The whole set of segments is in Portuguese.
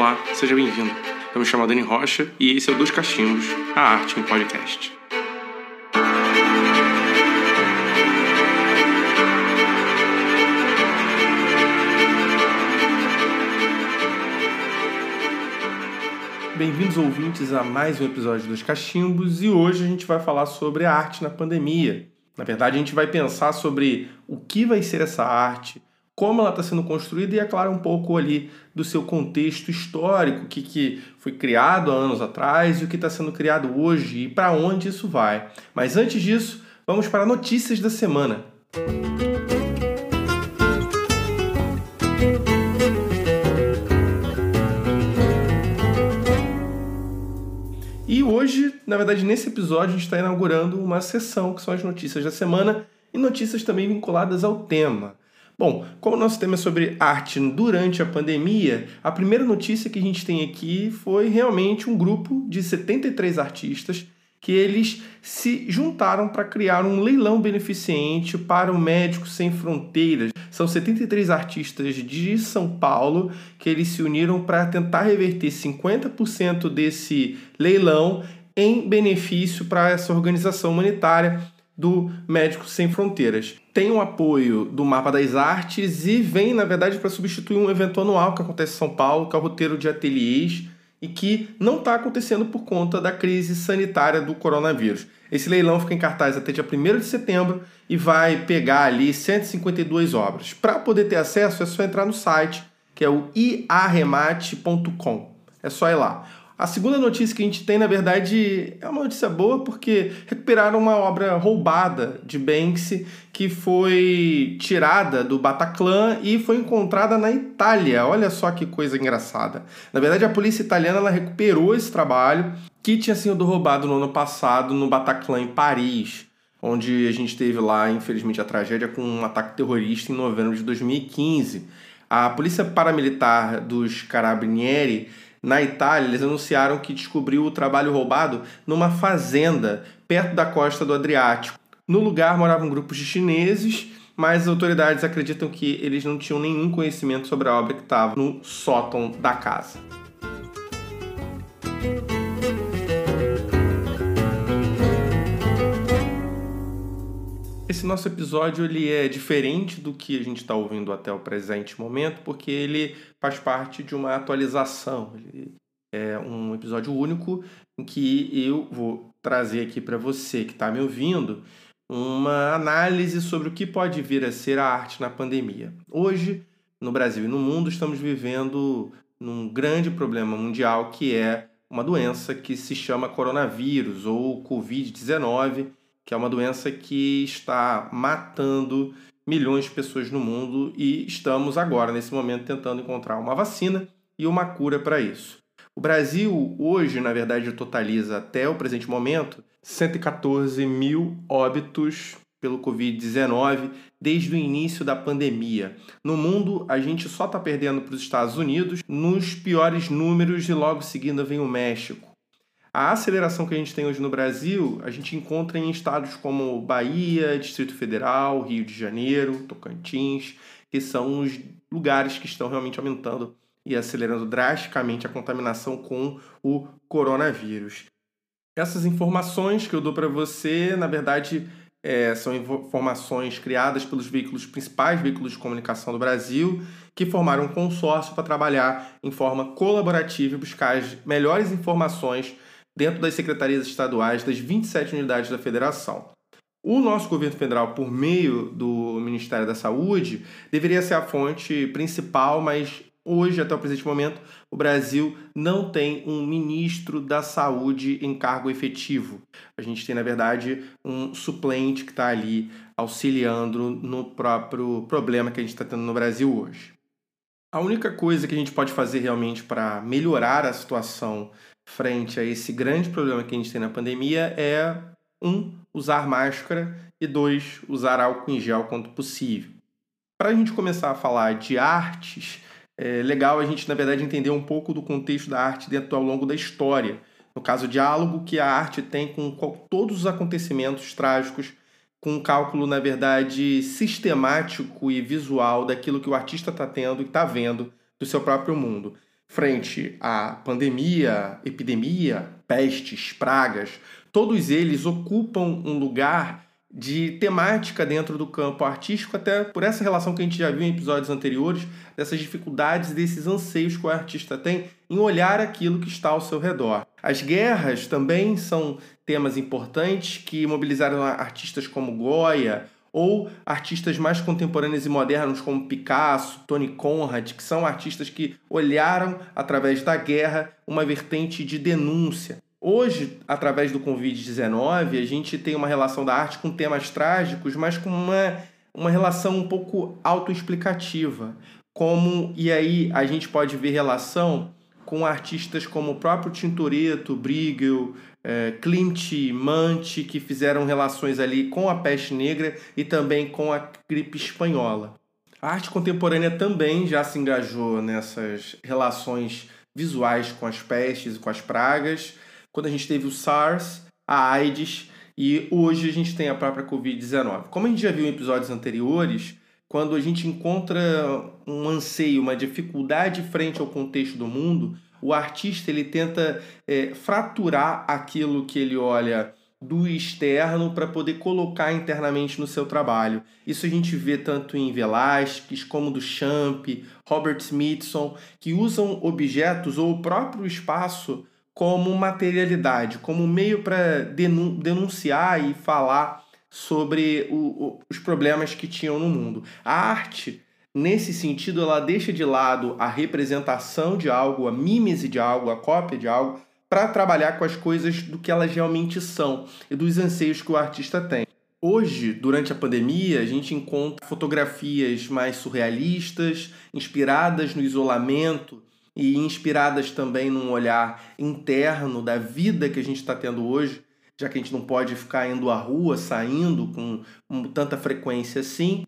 Olá, seja bem-vindo. Eu me chamo Dani Rocha e esse é o Dos Cachimbos, a arte em podcast. Bem-vindos ouvintes a mais um episódio dos Cachimbos e hoje a gente vai falar sobre a arte na pandemia. Na verdade, a gente vai pensar sobre o que vai ser essa arte, como ela está sendo construída e, é claro, um pouco ali do seu contexto histórico, o que, que foi criado há anos atrás e o que está sendo criado hoje e para onde isso vai. Mas antes disso, vamos para notícias da semana. E hoje, na verdade, nesse episódio, a gente está inaugurando uma sessão que são as notícias da semana e notícias também vinculadas ao tema. Bom, como o nosso tema é sobre arte durante a pandemia, a primeira notícia que a gente tem aqui foi realmente um grupo de 73 artistas que eles se juntaram para criar um leilão beneficente para o Médicos Sem Fronteiras. São 73 artistas de São Paulo que eles se uniram para tentar reverter 50% desse leilão em benefício para essa organização humanitária do Médicos Sem Fronteiras. Tem o apoio do Mapa das Artes e vem, na verdade, para substituir um evento anual que acontece em São Paulo, que é o roteiro de ateliês, e que não está acontecendo por conta da crise sanitária do coronavírus. Esse leilão fica em cartaz até dia 1 de setembro e vai pegar ali 152 obras. Para poder ter acesso, é só entrar no site, que é o iarremate.com. É só ir lá. A segunda notícia que a gente tem, na verdade, é uma notícia boa porque recuperaram uma obra roubada de Banksy que foi tirada do Bataclan e foi encontrada na Itália. Olha só que coisa engraçada. Na verdade, a polícia italiana recuperou esse trabalho que tinha sido roubado no ano passado no Bataclan em Paris, onde a gente teve lá, infelizmente, a tragédia com um ataque terrorista em novembro de 2015. A polícia paramilitar dos Carabinieri na Itália, eles anunciaram que descobriu o trabalho roubado numa fazenda perto da costa do Adriático. No lugar moravam grupos de chineses, mas as autoridades acreditam que eles não tinham nenhum conhecimento sobre a obra que estava no sótão da casa. Esse nosso episódio ele é diferente do que a gente está ouvindo até o presente momento, porque ele faz parte de uma atualização. Ele é um episódio único em que eu vou trazer aqui para você que está me ouvindo uma análise sobre o que pode vir a ser a arte na pandemia. Hoje, no Brasil e no mundo, estamos vivendo num grande problema mundial que é uma doença que se chama coronavírus ou Covid-19 que é uma doença que está matando milhões de pessoas no mundo e estamos agora, nesse momento, tentando encontrar uma vacina e uma cura para isso. O Brasil, hoje, na verdade, totaliza até o presente momento 114 mil óbitos pelo Covid-19 desde o início da pandemia. No mundo, a gente só está perdendo para os Estados Unidos nos piores números e logo seguindo vem o México. A aceleração que a gente tem hoje no Brasil, a gente encontra em estados como Bahia, Distrito Federal, Rio de Janeiro, Tocantins, que são os lugares que estão realmente aumentando e acelerando drasticamente a contaminação com o coronavírus. Essas informações que eu dou para você, na verdade, é, são informações criadas pelos veículos principais veículos de comunicação do Brasil, que formaram um consórcio para trabalhar em forma colaborativa e buscar as melhores informações dentro das secretarias estaduais das 27 unidades da federação. O nosso governo federal, por meio do Ministério da Saúde, deveria ser a fonte principal, mas hoje, até o presente momento, o Brasil não tem um ministro da saúde em cargo efetivo. A gente tem, na verdade, um suplente que está ali auxiliando no próprio problema que a gente está tendo no Brasil hoje. A única coisa que a gente pode fazer realmente para melhorar a situação frente a esse grande problema que a gente tem na pandemia é um usar máscara e dois usar álcool em gel quanto possível. Para a gente começar a falar de artes, é legal a gente na verdade entender um pouco do contexto da arte dentro ao longo da história. No caso, o diálogo que a arte tem com todos os acontecimentos trágicos, com um cálculo, na verdade, sistemático e visual daquilo que o artista está tendo e está vendo do seu próprio mundo. Frente à pandemia, epidemia, pestes, pragas, todos eles ocupam um lugar de temática dentro do campo artístico, até por essa relação que a gente já viu em episódios anteriores, dessas dificuldades, desses anseios que o artista tem em olhar aquilo que está ao seu redor. As guerras também são temas importantes que mobilizaram artistas como Goya ou artistas mais contemporâneos e modernos como Picasso, Tony Conrad, que são artistas que olharam através da guerra uma vertente de denúncia Hoje, através do Covid-19, a gente tem uma relação da arte com temas trágicos, mas com uma, uma relação um pouco autoexplicativa. Como, e aí a gente pode ver relação com artistas como o próprio Tintoretto, Bruegel, é, Klimt, Manti, que fizeram relações ali com a peste negra e também com a gripe espanhola. A arte contemporânea também já se engajou nessas relações visuais com as pestes e com as pragas, quando a gente teve o SARS, a AIDS e hoje a gente tem a própria Covid-19. Como a gente já viu em episódios anteriores, quando a gente encontra um anseio, uma dificuldade frente ao contexto do mundo, o artista ele tenta é, fraturar aquilo que ele olha do externo para poder colocar internamente no seu trabalho. Isso a gente vê tanto em Velázquez como do Champ, Robert Smithson, que usam objetos ou o próprio espaço como materialidade, como meio para denunciar e falar sobre o, os problemas que tinham no mundo. A arte, nesse sentido, ela deixa de lado a representação de algo, a mímese de algo, a cópia de algo, para trabalhar com as coisas do que elas realmente são e dos anseios que o artista tem. Hoje, durante a pandemia, a gente encontra fotografias mais surrealistas, inspiradas no isolamento e inspiradas também num olhar interno da vida que a gente está tendo hoje, já que a gente não pode ficar indo à rua, saindo com, tanta frequência assim.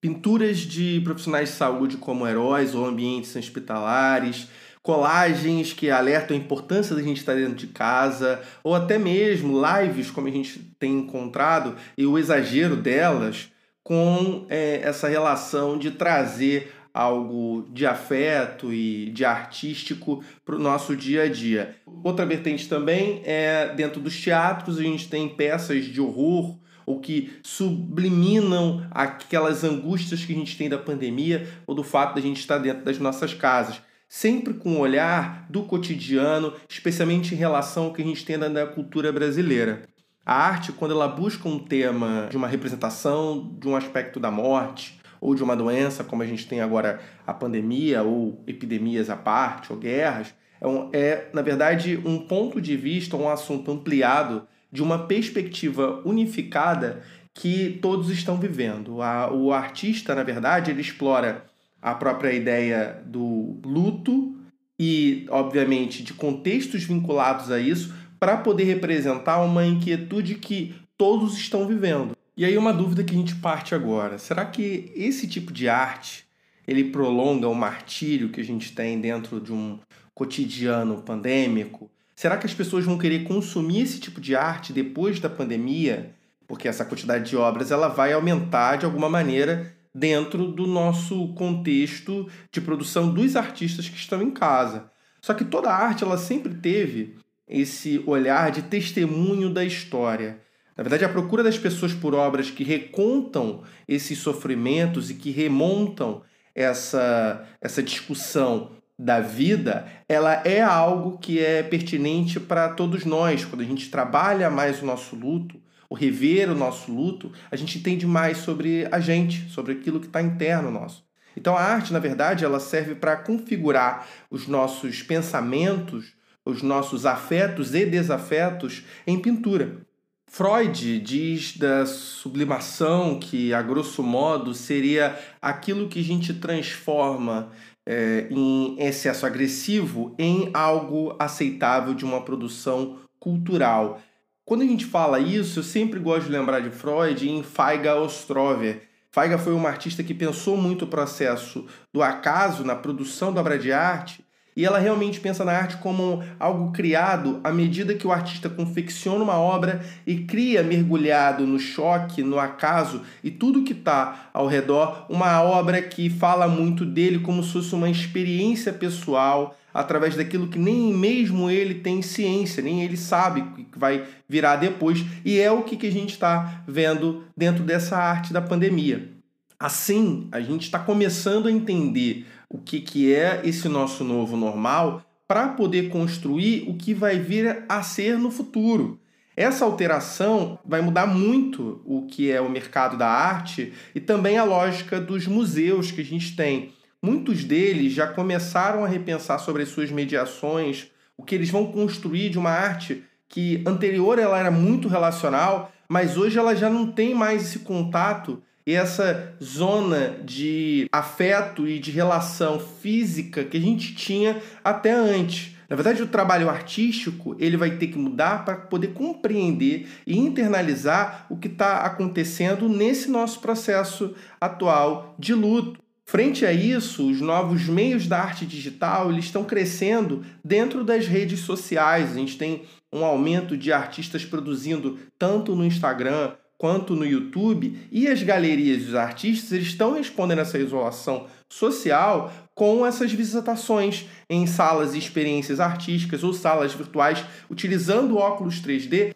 Pinturas de profissionais de saúde como heróis ou ambientes hospitalares, colagens que alertam a importância da gente estar dentro de casa, ou até mesmo lives, como a gente tem encontrado, e o exagero delas com é, essa relação de trazer algo de afeto e de artístico para o nosso dia a dia. Outra vertente também é dentro dos teatros, a gente tem peças de horror ou que subliminam aquelas angústias que a gente tem da pandemia ou do fato de a gente estar dentro das nossas casas. Sempre com o olhar do cotidiano, especialmente em relação ao que a gente tem da cultura brasileira. A arte, quando ela busca um tema de uma representação de um aspecto da morte, ou de uma doença, como a gente tem agora a pandemia, ou epidemias à parte, ou guerras, é, um, é na verdade, um ponto de vista, um assunto ampliado de uma perspectiva unificada que todos estão vivendo. A, o artista, na verdade, ele explora a própria ideia do luto e, obviamente, de contextos vinculados a isso para poder representar uma inquietude que todos estão vivendo. E aí uma dúvida que a gente parte agora. Será que esse tipo de arte ele prolonga o martírio que a gente tem dentro de um cotidiano pandêmico? Será que as pessoas vão querer consumir esse tipo de arte depois da pandemia? Porque essa quantidade de obras ela vai aumentar de alguma maneira dentro do nosso contexto de produção dos artistas que estão em casa. Só que toda arte ela sempre teve esse olhar de testemunho da história. Na verdade, a procura das pessoas por obras que recontam esses sofrimentos e que remontam essa, essa discussão da vida, ela é algo que é pertinente para todos nós. Quando a gente trabalha mais o nosso luto, o rever o nosso luto, a gente entende mais sobre a gente, sobre aquilo que está interno nosso. Então a arte, na verdade, ela serve para configurar os nossos pensamentos, os nossos afetos e desafetos em pintura. Freud diz da sublimação que, a grosso modo, seria aquilo que a gente transforma é, em excesso agressivo em algo aceitável de uma produção cultural. Quando a gente fala isso, eu sempre gosto de lembrar de Freud em Feiga Ostrover. Feiga foi uma artista que pensou muito o processo do acaso na produção da obra de arte e ela realmente pensa na arte como algo criado à medida que o artista confecciona uma obra e cria, mergulhado no choque, no acaso e tudo que está ao redor, uma obra que fala muito dele como se fosse uma experiência pessoal, através daquilo que nem mesmo ele tem ciência, nem ele sabe que vai virar depois, e é o que a gente está vendo dentro dessa arte da pandemia. Assim, a gente está começando a entender o que, que é esse nosso novo normal para poder construir o que vai vir a ser no futuro. Essa alteração vai mudar muito o que é o mercado da arte e também a lógica dos museus que a gente tem. Muitos deles já começaram a repensar sobre as suas mediações, o que eles vão construir de uma arte que anterior ela era muito relacional, mas hoje ela já não tem mais esse contato e essa zona de afeto e de relação física que a gente tinha até antes. Na verdade, o trabalho artístico ele vai ter que mudar para poder compreender e internalizar o que está acontecendo nesse nosso processo atual de luto. Frente a isso, os novos meios da arte digital eles estão crescendo dentro das redes sociais. A gente tem um aumento de artistas produzindo tanto no Instagram quanto no YouTube, e as galerias e os artistas estão respondendo essa isolação social com essas visitações em salas e experiências artísticas ou salas virtuais utilizando óculos 3D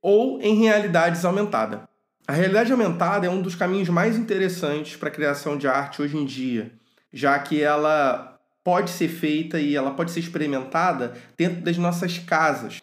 ou em realidades aumentada. A realidade aumentada é um dos caminhos mais interessantes para a criação de arte hoje em dia, já que ela pode ser feita e ela pode ser experimentada dentro das nossas casas.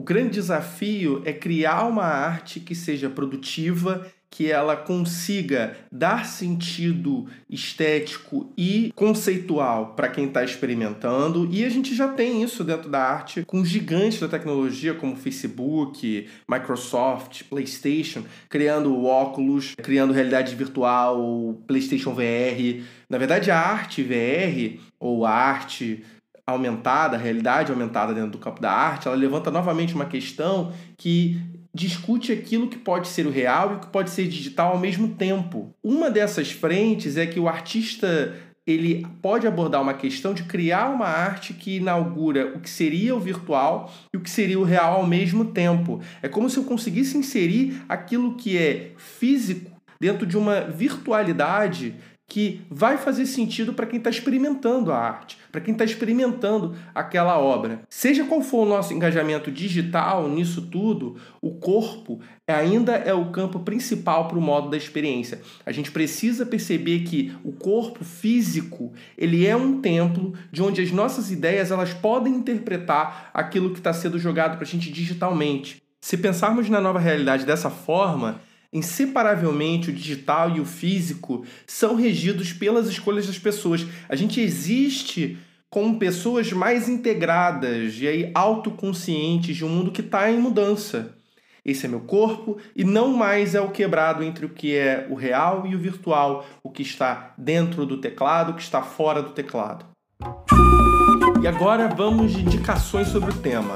O grande desafio é criar uma arte que seja produtiva, que ela consiga dar sentido estético e conceitual para quem está experimentando. E a gente já tem isso dentro da arte com gigantes da tecnologia como Facebook, Microsoft, PlayStation, criando óculos, criando realidade virtual, PlayStation VR. Na verdade, a arte VR ou arte aumentada, a realidade aumentada dentro do campo da arte, ela levanta novamente uma questão que discute aquilo que pode ser o real e o que pode ser digital ao mesmo tempo. Uma dessas frentes é que o artista ele pode abordar uma questão de criar uma arte que inaugura o que seria o virtual e o que seria o real ao mesmo tempo. É como se eu conseguisse inserir aquilo que é físico dentro de uma virtualidade que vai fazer sentido para quem está experimentando a arte, para quem está experimentando aquela obra. Seja qual for o nosso engajamento digital nisso tudo, o corpo ainda é o campo principal para o modo da experiência. A gente precisa perceber que o corpo físico ele é um templo de onde as nossas ideias elas podem interpretar aquilo que está sendo jogado para a gente digitalmente. Se pensarmos na nova realidade dessa forma, inseparavelmente o digital e o físico são regidos pelas escolhas das pessoas. A gente existe com pessoas mais integradas e aí autoconscientes de um mundo que está em mudança. Esse é meu corpo e não mais é o quebrado entre o que é o real e o virtual, o que está dentro do teclado, o que está fora do teclado. E agora vamos de indicações sobre o tema.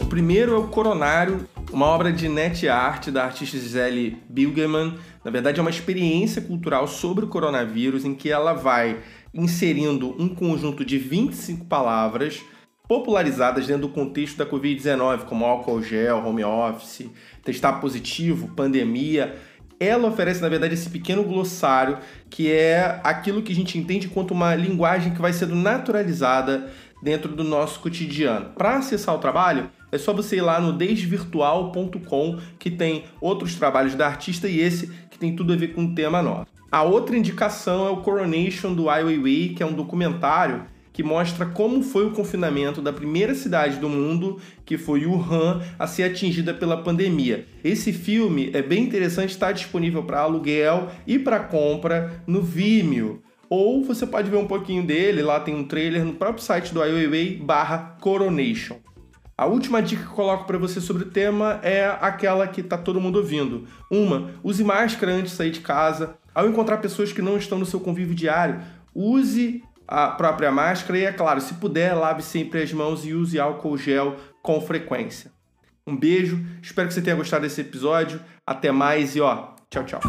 O primeiro é o Coronário, uma obra de net art da artista Gisele Bilgeman. Na verdade, é uma experiência cultural sobre o coronavírus em que ela vai inserindo um conjunto de 25 palavras popularizadas dentro do contexto da Covid-19, como álcool gel, home office, testar positivo, pandemia. Ela oferece, na verdade, esse pequeno glossário que é aquilo que a gente entende quanto uma linguagem que vai sendo naturalizada dentro do nosso cotidiano. Para acessar o trabalho, é só você ir lá no desvirtual.com que tem outros trabalhos da artista e esse que tem tudo a ver com o tema nosso. A outra indicação é o Coronation do Ai Weiwei, que é um documentário que mostra como foi o confinamento da primeira cidade do mundo, que foi Wuhan, a ser atingida pela pandemia. Esse filme é bem interessante, está disponível para aluguel e para compra no Vimeo. Ou você pode ver um pouquinho dele, lá tem um trailer no próprio site do Ai barra Coronation. A última dica que coloco para você sobre o tema é aquela que está todo mundo ouvindo. Uma, use máscara antes de sair de casa. Ao encontrar pessoas que não estão no seu convívio diário, use a própria máscara e, é claro, se puder, lave sempre as mãos e use álcool gel com frequência. Um beijo, espero que você tenha gostado desse episódio. Até mais e ó, tchau, tchau.